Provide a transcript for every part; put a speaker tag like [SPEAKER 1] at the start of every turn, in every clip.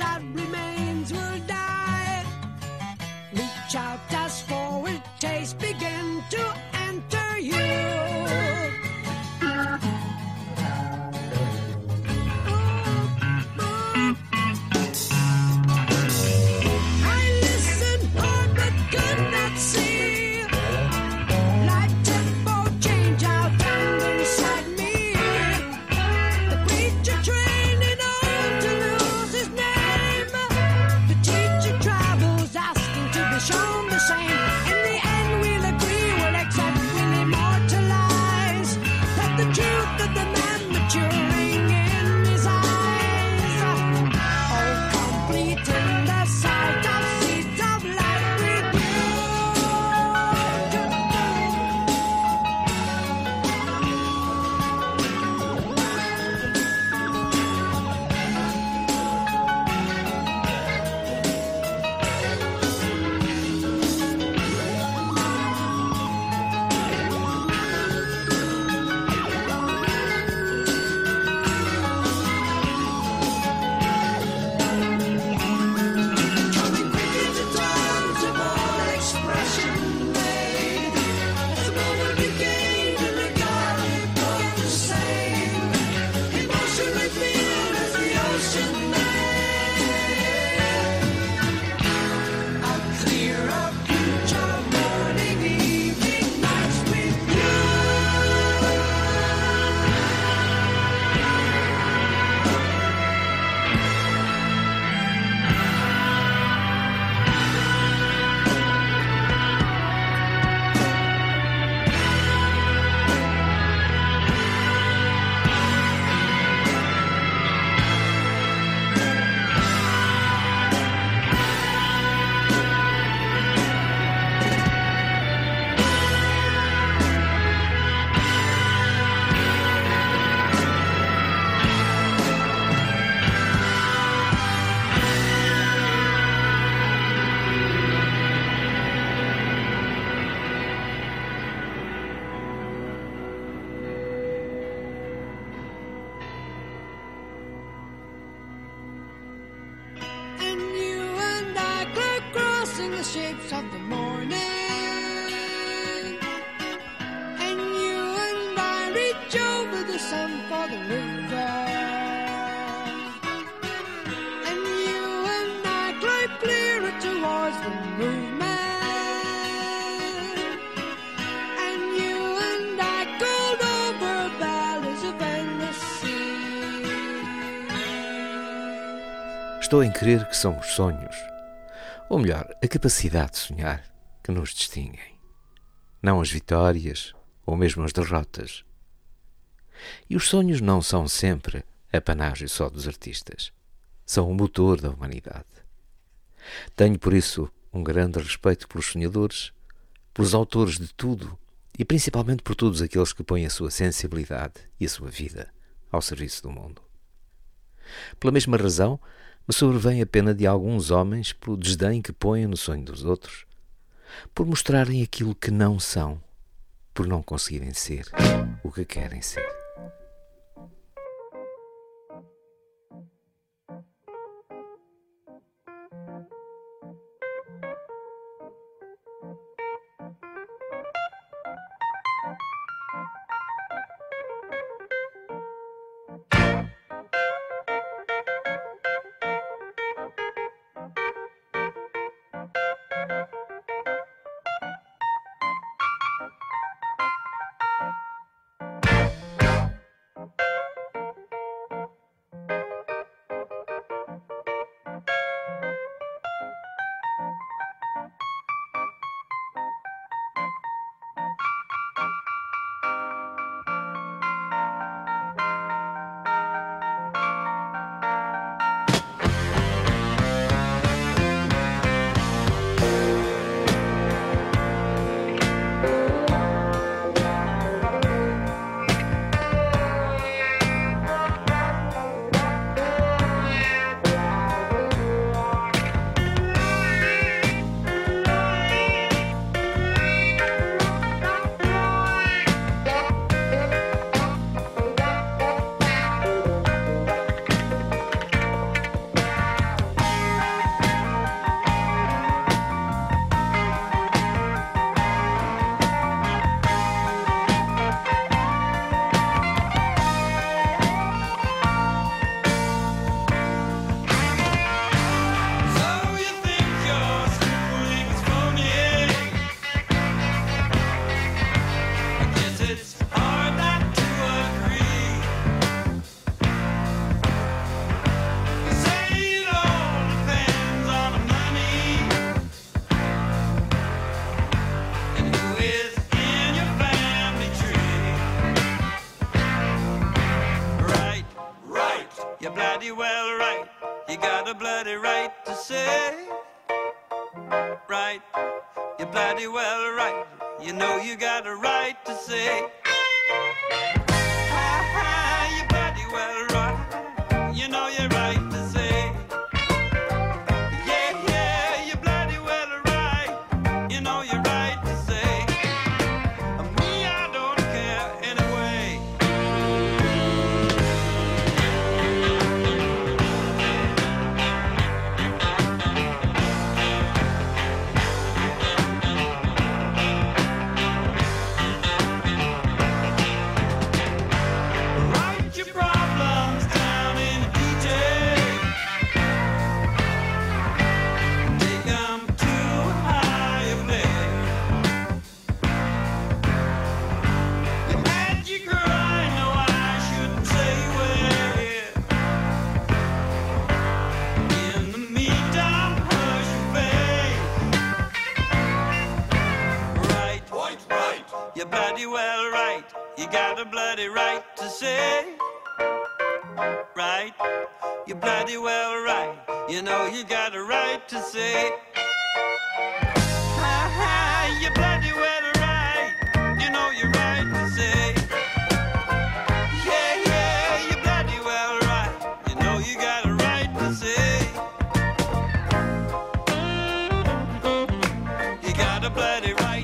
[SPEAKER 1] Ends,
[SPEAKER 2] Estou em crer que são os sonhos, ou melhor, a capacidade de sonhar, que nos distinguem. Não as vitórias ou mesmo as derrotas. E os sonhos não são sempre apanágio só dos artistas. São o motor da humanidade. Tenho por isso um grande respeito pelos sonhadores, pelos autores de tudo e principalmente por todos aqueles que põem a sua sensibilidade e a sua vida ao serviço do mundo. Pela mesma razão, me sobrevém a pena de alguns homens pelo desdém que põem no sonho dos outros, por mostrarem aquilo que não são, por não conseguirem ser o que querem ser.
[SPEAKER 3] Bloody right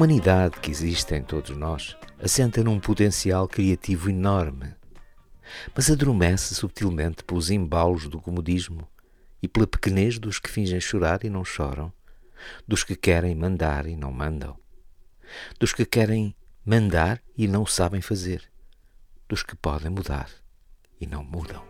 [SPEAKER 2] humanidade que existe em todos nós assenta num potencial criativo enorme, mas adormece subtilmente pelos embalos do comodismo e pela pequenez dos que fingem chorar e não choram, dos que querem mandar e não mandam, dos que querem mandar e não sabem fazer, dos que podem mudar e não mudam.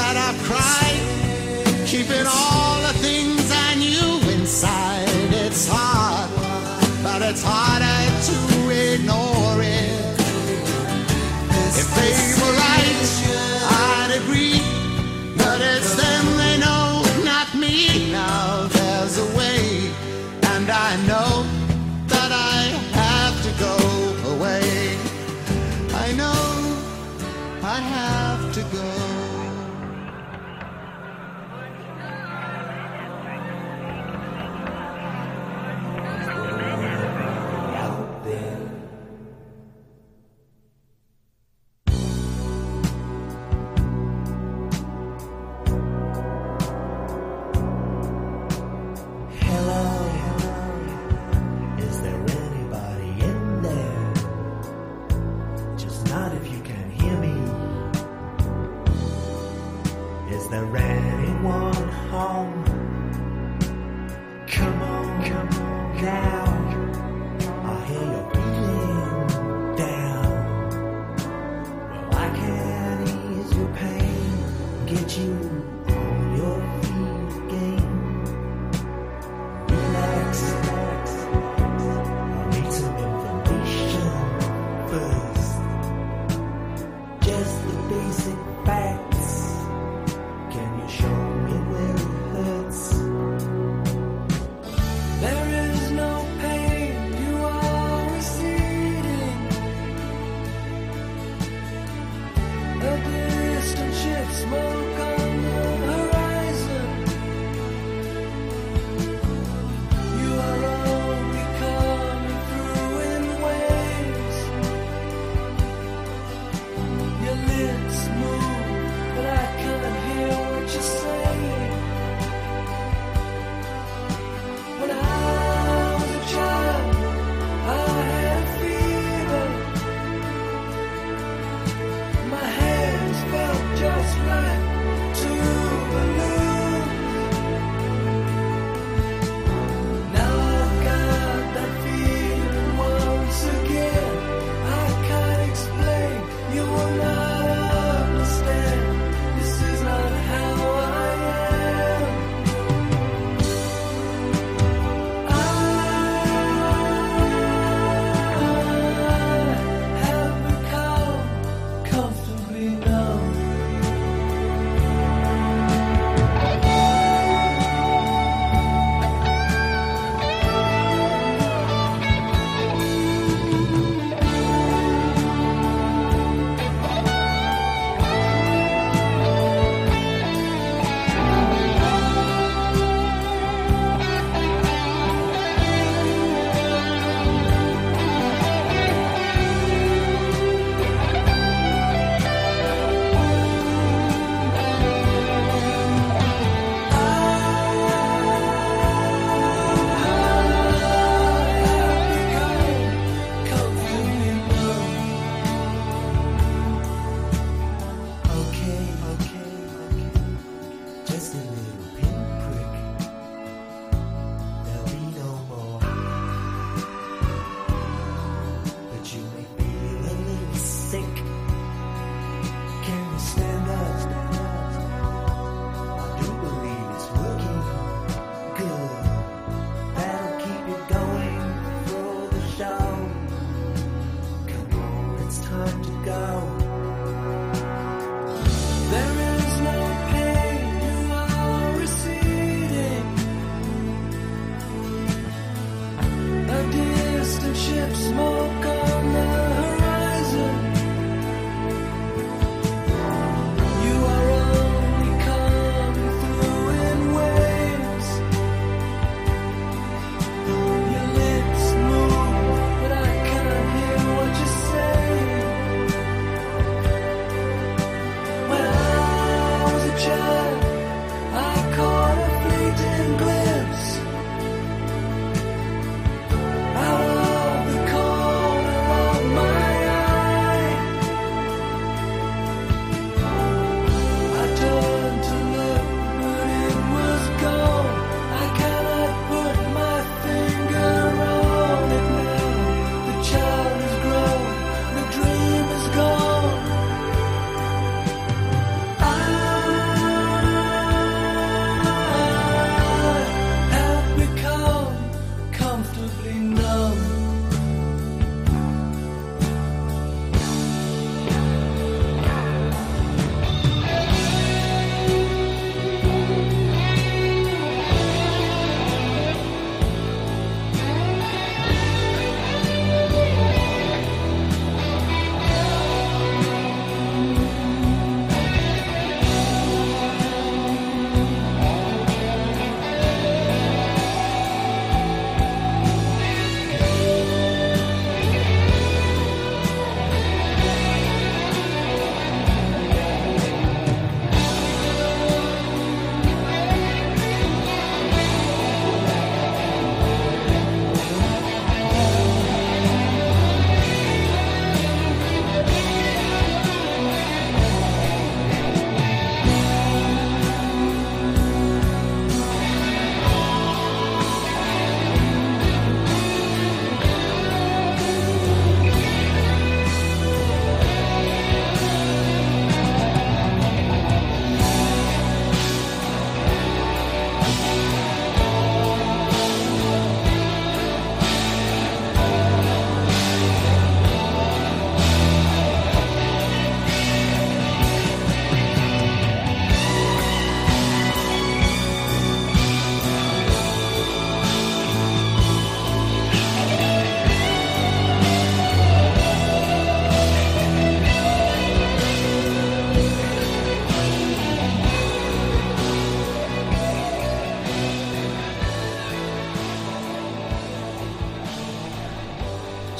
[SPEAKER 4] I've cried, keeping all the things I knew inside. It's hard, but it's harder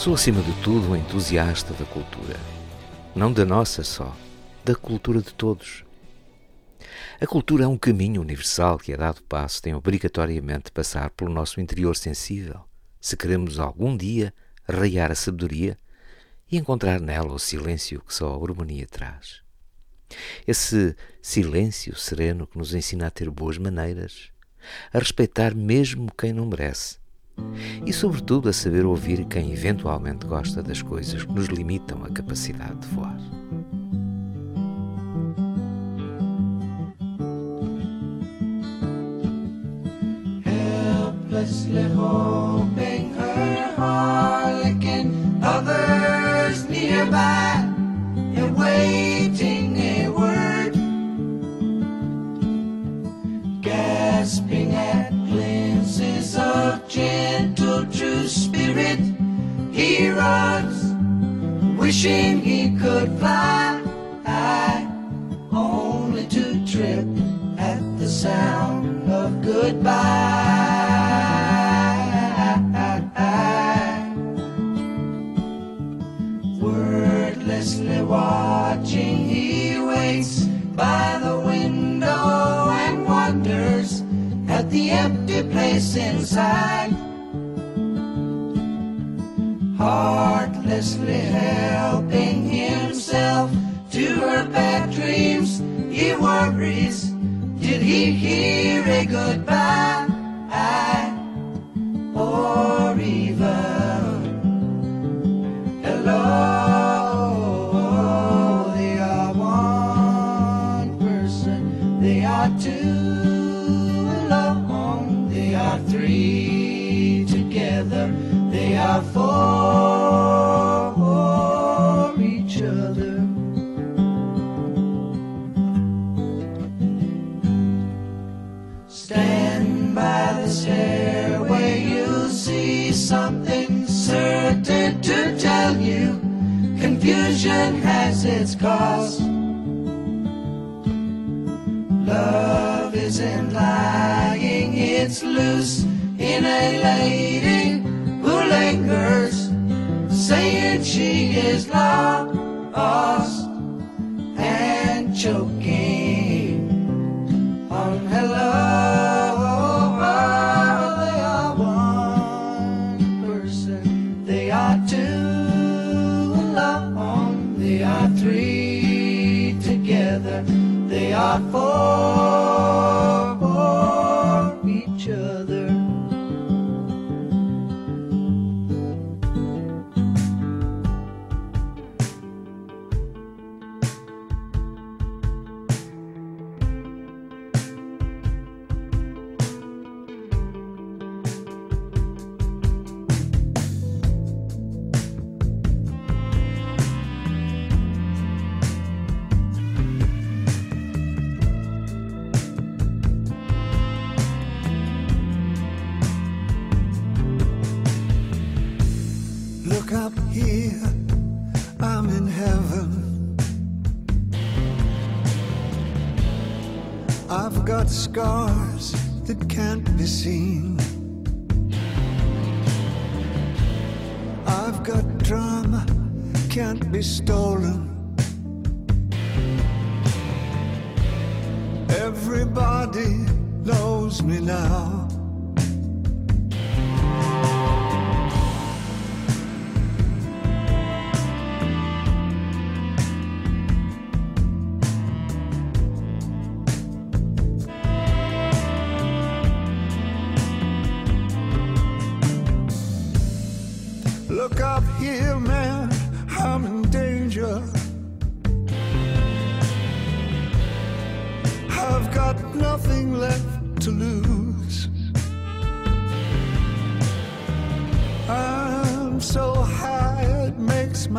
[SPEAKER 2] Sou, acima de tudo, um entusiasta da cultura. Não da nossa só, da cultura de todos. A cultura é um caminho universal que, a dado passo, tem obrigatoriamente de passar pelo nosso interior sensível, se queremos algum dia raiar a sabedoria e encontrar nela o silêncio que só a harmonia traz. Esse silêncio sereno que nos ensina a ter boas maneiras, a respeitar mesmo quem não merece e, sobretudo, a saber ouvir quem eventualmente gosta das coisas que nos limitam a capacidade de voar.
[SPEAKER 5] helplessly hoping her others nearby awaiting a true spirit. He runs wishing he could fly. Only to trip at the sound of goodbye. Wordlessly watching, he waits by the window and wonders at the empty place inside. Heartlessly helping himself to her bad dreams, he worries. Did he hear a goodbye? Or oh, even for each other. Stand by the stairway, you'll see something certain to tell you. Confusion has its cost. Love isn't lying, it's loose in a lady is lost and choking on hello. They are one person, they are two alone, they are three together, they are four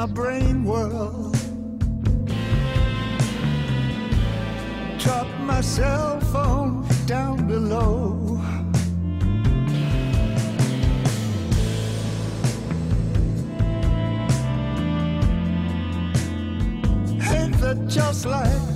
[SPEAKER 4] my brain whirl. Drop my cell phone down below. Ain't that just like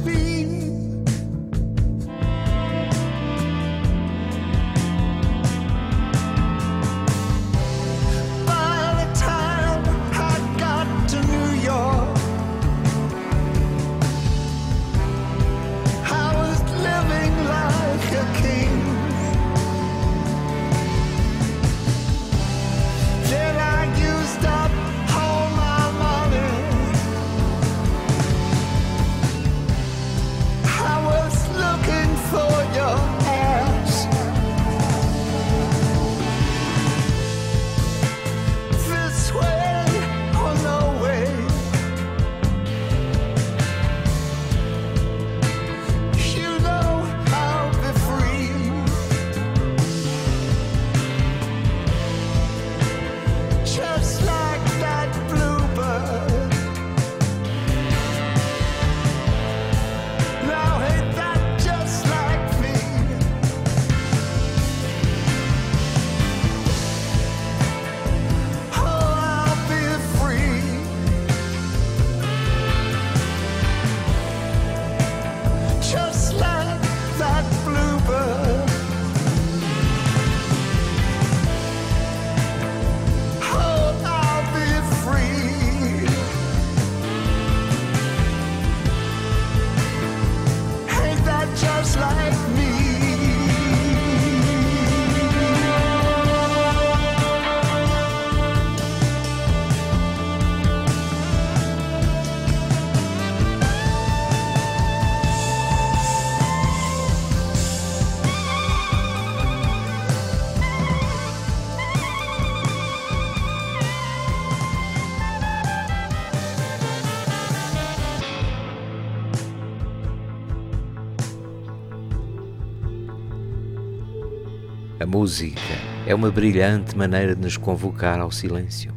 [SPEAKER 2] música é uma brilhante maneira de nos convocar ao silêncio,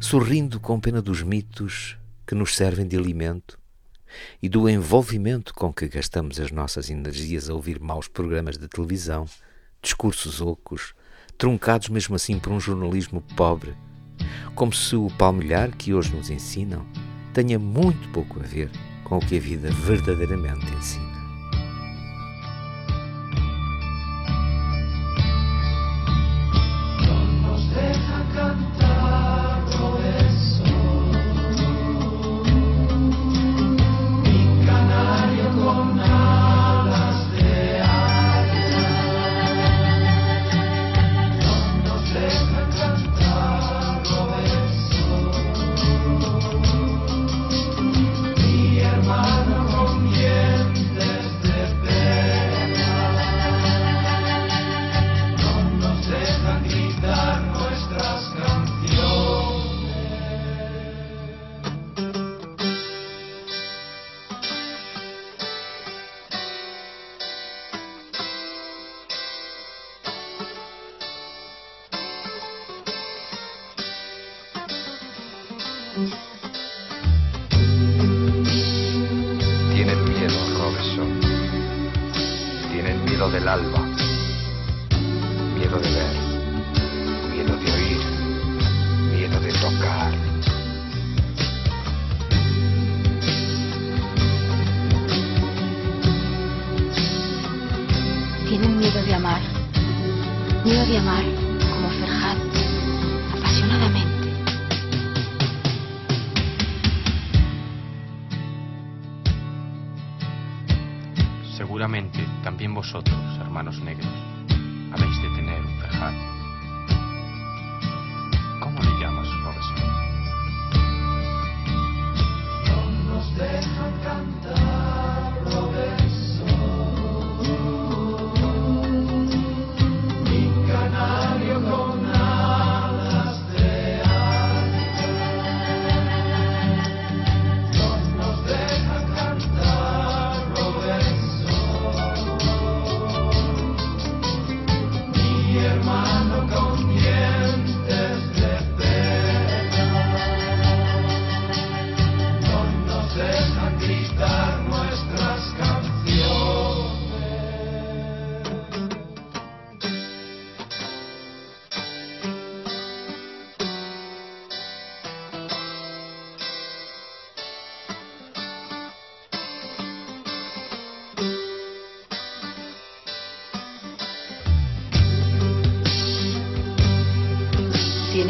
[SPEAKER 2] sorrindo com pena dos mitos que nos servem de alimento e do envolvimento com que gastamos as nossas energias a ouvir maus programas de televisão, discursos ocos, truncados mesmo assim por um jornalismo pobre, como se o palmilhar que hoje nos ensinam tenha muito pouco a ver com o que a vida verdadeiramente ensina.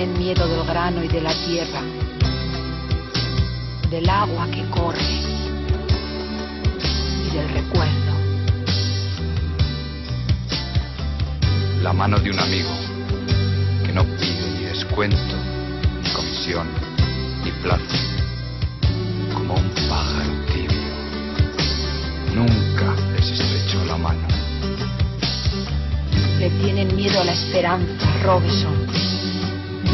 [SPEAKER 6] Tienen miedo del
[SPEAKER 7] grano y de la tierra, del agua que corre y del recuerdo.
[SPEAKER 6] La mano de un amigo que no pide ni descuento, ni comisión, ni plazo. Como un pájaro tibio. Nunca les estrechó la mano.
[SPEAKER 7] Le tienen miedo a la esperanza, Robinson.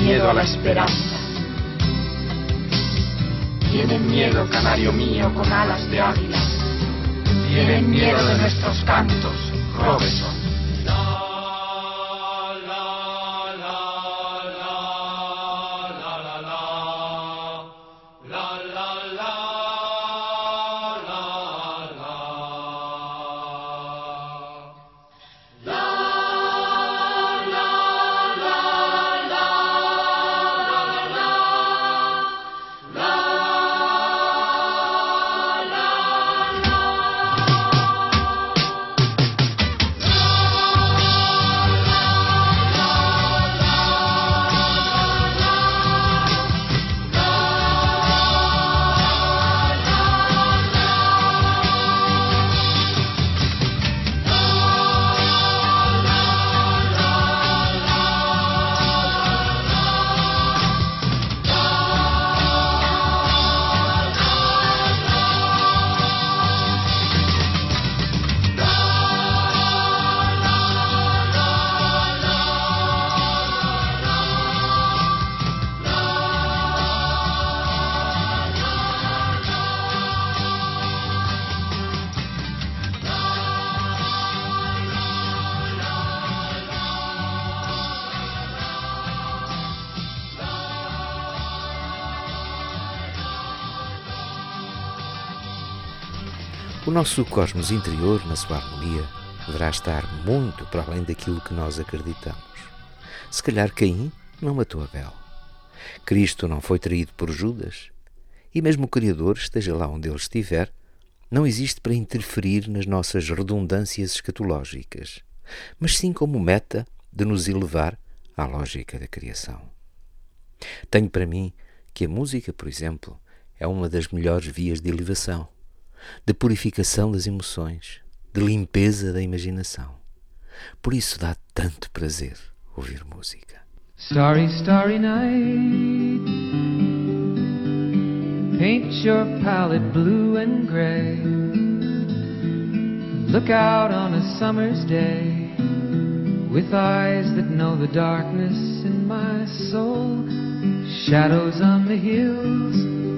[SPEAKER 8] Miedo a la esperanza.
[SPEAKER 7] Tienen miedo, canario mío, con alas de águila. Tienen miedo de nuestros cantos,
[SPEAKER 8] Robinson.
[SPEAKER 2] Nosso cosmos interior, na sua harmonia, deverá estar muito para além daquilo que nós acreditamos. Se calhar Caim não matou Abel. Cristo não foi traído por Judas. E mesmo o Criador, esteja lá onde ele estiver, não existe para interferir nas nossas redundâncias escatológicas, mas sim como meta de nos elevar à lógica da criação. Tenho para mim que a música, por exemplo, é uma das melhores vias de elevação, de purificação das emoções, de limpeza da imaginação. Por isso dá tanto prazer ouvir música.
[SPEAKER 9] Starry, starry night. Paint your palette blue and gray. Look out on a summer's day with eyes that know the darkness in my soul. Shadows on the hills.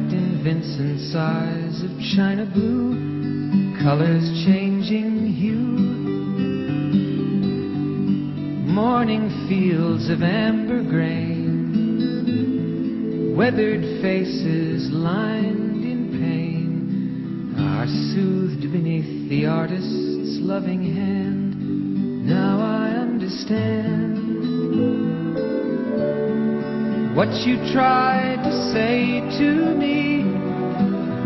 [SPEAKER 9] Vincent's eyes of china blue. Colors changing hue. Morning fields of amber grain, weathered faces lined in pain, are soothed beneath the artist's loving hand. Now I understand what you tried to say to me,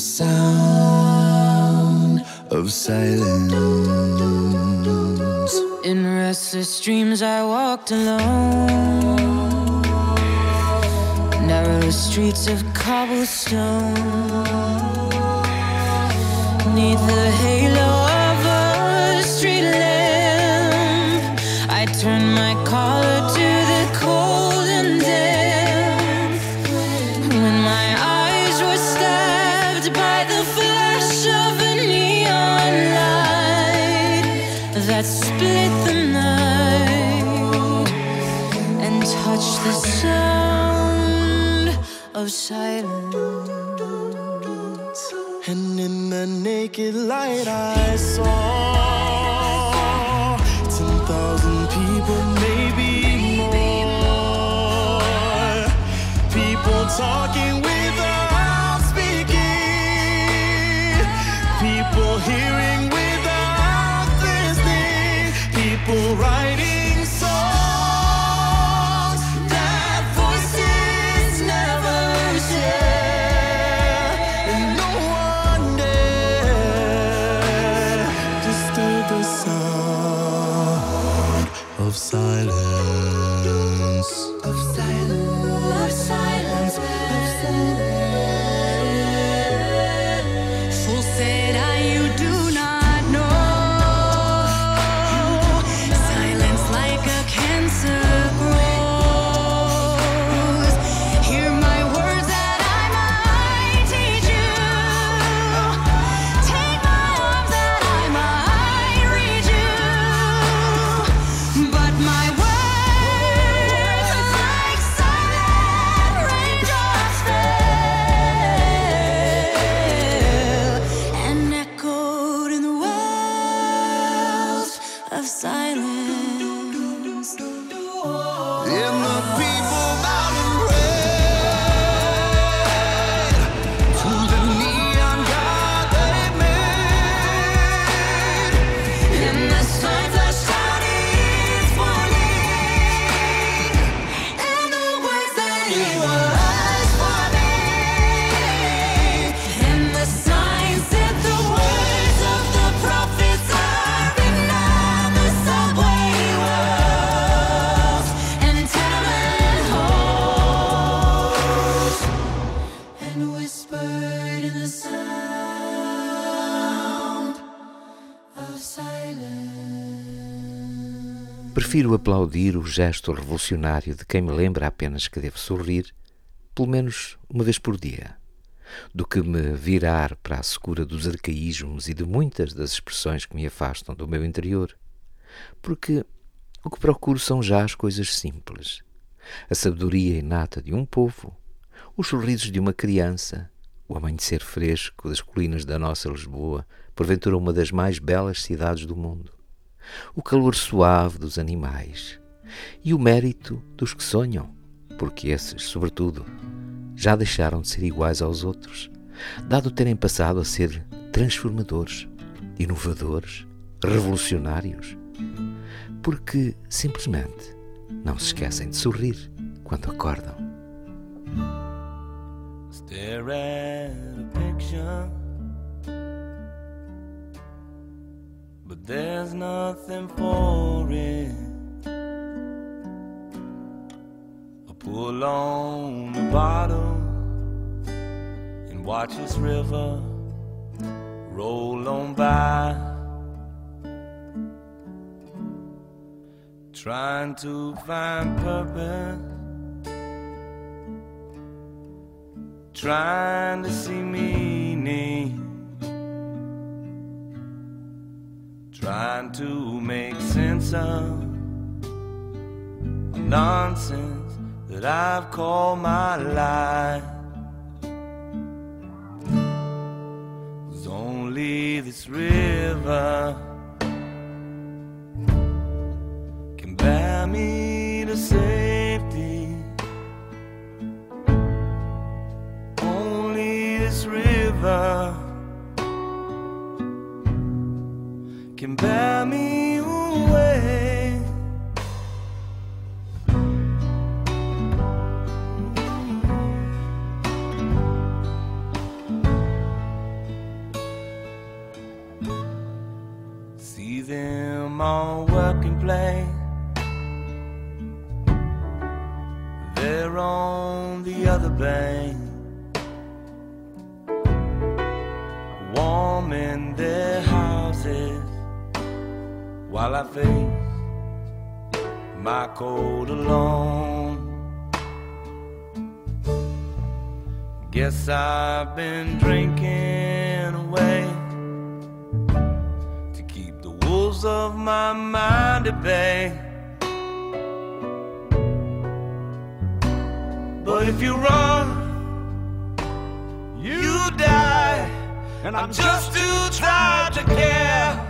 [SPEAKER 10] sound of silence.
[SPEAKER 11] In restless dreams, I walked alone. Narrow streets of cobblestone. Neath the halo. Of silence.
[SPEAKER 12] And in the naked light I saw
[SPEAKER 2] aplaudir o gesto revolucionário de quem me lembra apenas que devo sorrir, pelo menos uma vez por dia, do que me virar para a secura dos arcaísmos e de muitas das expressões que me afastam do meu interior. Porque o que procuro são já as coisas simples, a sabedoria inata de um povo, os sorrisos de uma criança, o amanhecer fresco das colinas da nossa Lisboa, porventura uma das mais belas cidades do mundo, o calor suave dos animais e o mérito dos que sonham, porque esses, sobretudo, já deixaram de ser iguais aos outros, dado terem passado a ser transformadores, inovadores, revolucionários, porque simplesmente não se esquecem de sorrir quando acordam.
[SPEAKER 12] Stare at picture, there's nothing for it. I pull on the bottle and watch this river roll on by. Trying to find purpose. trying to see meaning, trying to make sense of nonsense that I've called my life. There's only this river can bear me away. See them all work and play.
[SPEAKER 13] They're on the other bank. while I face my cold alone. Guess I've been drinking away to keep the wolves of my mind at bay. But if you run, you die, and I'm just too tired to care.